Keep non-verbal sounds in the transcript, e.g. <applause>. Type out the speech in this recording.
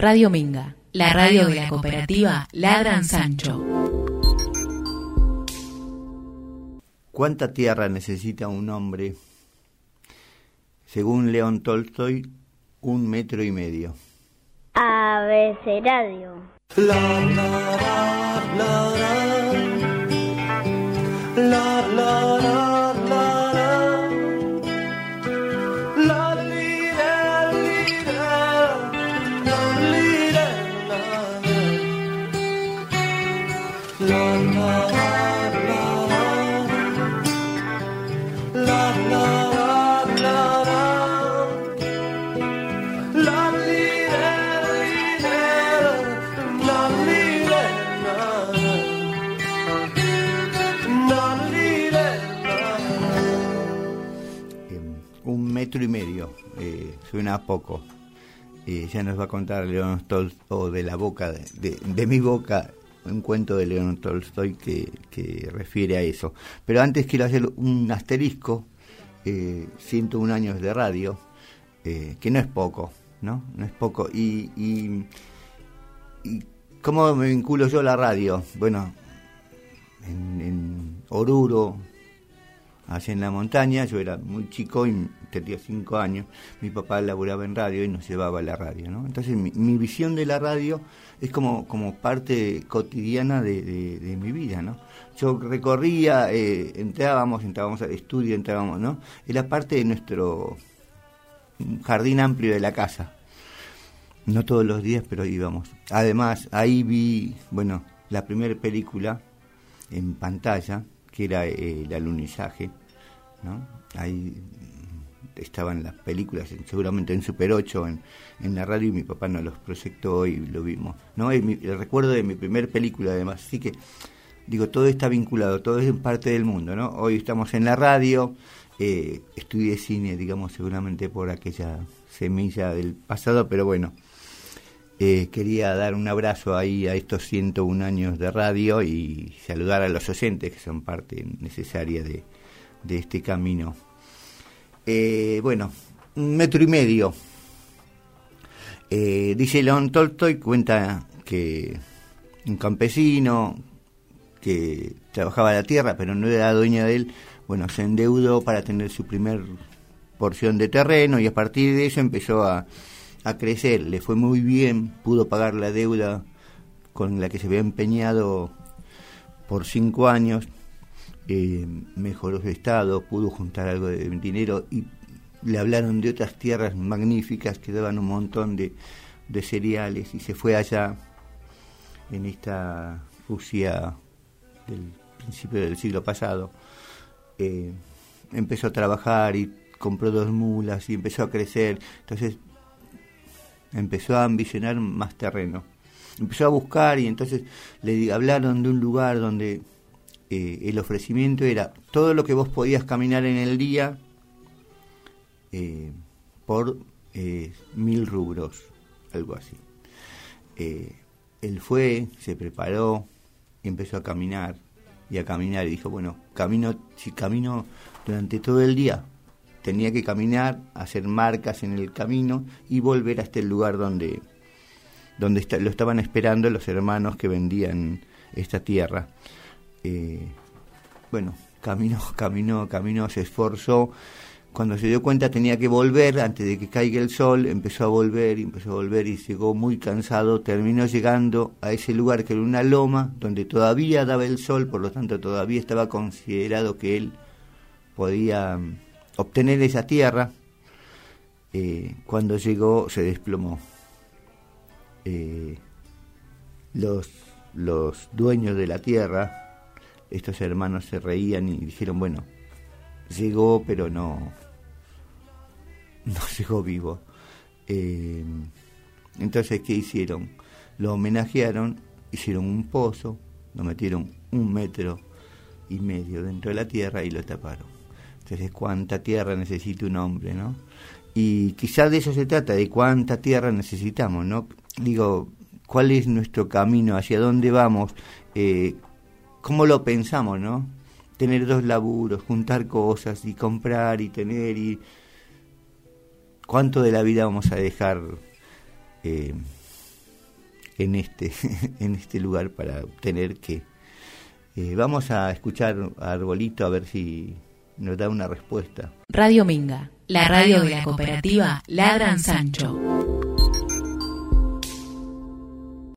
Radio Minga, la radio de la cooperativa Ladran Sancho. ¿Cuánta tierra necesita un hombre? Según León Tolstoy, un metro y medio. La, la, la, la, metro y medio, eh, suena poco. Eh, ya nos va a contar León Tolstoy, de la boca, de, de, mi boca, un cuento de León Tolstoy que, que, refiere a eso. Pero antes quiero hacer un asterisco, eh, 101 años de radio, eh, que no es poco, ¿no? No es poco. Y, y, y ¿cómo me vinculo yo a la radio? Bueno, en, en Oruro, allá en la montaña, yo era muy chico y tenía cinco años, mi papá laburaba en radio y nos llevaba a la radio, ¿no? Entonces mi, visión de la radio es como, como parte cotidiana de, mi vida, ¿no? Yo recorría, eh, entrábamos, entrábamos al estudio, entrábamos, ¿no? Era parte de nuestro jardín amplio de la casa. No todos los días, pero íbamos. Además, ahí vi, bueno, la primera película en pantalla, que era eh, el alunizaje, ¿no? Ahí estaban las películas, seguramente en Super 8, en, en la radio, y mi papá nos los proyectó y lo vimos. ¿no? el recuerdo de mi primer película, además. Así que, digo, todo está vinculado, todo es parte del mundo. ¿no? Hoy estamos en la radio, eh, estudié cine, digamos, seguramente por aquella semilla del pasado, pero bueno. Eh, quería dar un abrazo ahí a estos 101 años de radio y saludar a los oyentes que son parte necesaria de, de este camino eh, bueno, un metro y medio. Eh, dice León Tolstoy, cuenta que un campesino que trabajaba la tierra, pero no era dueño de él, bueno, se endeudó para tener su primer porción de terreno y a partir de eso empezó a, a crecer, le fue muy bien, pudo pagar la deuda con la que se había empeñado por cinco años eh, mejoró su estado, pudo juntar algo de dinero y le hablaron de otras tierras magníficas que daban un montón de, cereales y se fue allá en esta Rusia del principio del siglo pasado. Eh, empezó a trabajar y compró dos mulas y empezó a crecer. Entonces empezó a ambicionar más terreno. Empezó a buscar y entonces le hablaron de un lugar donde eh, el ofrecimiento era todo lo que vos podías caminar en el día eh, por eh, mil rubros, algo así. él fue, se preparó, empezó a caminar y a caminar y dijo, bueno, camino, si camino durante todo el día, tenía que caminar, hacer marcas en el camino y volver hasta el lugar donde, donde lo estaban esperando los hermanos que vendían esta tierra. Eh, bueno, caminó, <laughs> caminó, caminó, se esforzó. Cuando se dio cuenta tenía que volver antes de que caiga el sol, empezó a volver empezó a volver y llegó muy cansado, terminó llegando a ese lugar que era una loma donde todavía daba el sol, por lo tanto todavía estaba considerado que él podía mm, obtener esa tierra. Eh, cuando llegó se desplomó. Eh, los, los dueños de la tierra estos hermanos se reían y dijeron, bueno, llegó pero no, no <laughs> llegó vivo. Eh, entonces, ¿qué hicieron? Lo homenajearon, hicieron un pozo, lo metieron un metro y medio dentro de la tierra y lo taparon. Entonces, ¿cuánta tierra necesita un hombre, no? Y quizás de eso se trata, de cuánta tierra necesitamos, ¿no? Digo, ¿cuál es nuestro camino? ¿Hacia dónde vamos? Eh, cómo lo pensamos, ¿no? Tener dos laburos, juntar cosas y comprar y tener y... ¿Cuánto de la vida vamos a dejar eh, en este, <laughs> en este lugar para tener que... Eh, vamos a escuchar a Arbolito a ver si nos da una respuesta. Radio Minga, la radio de la cooperativa Ladran Sancho.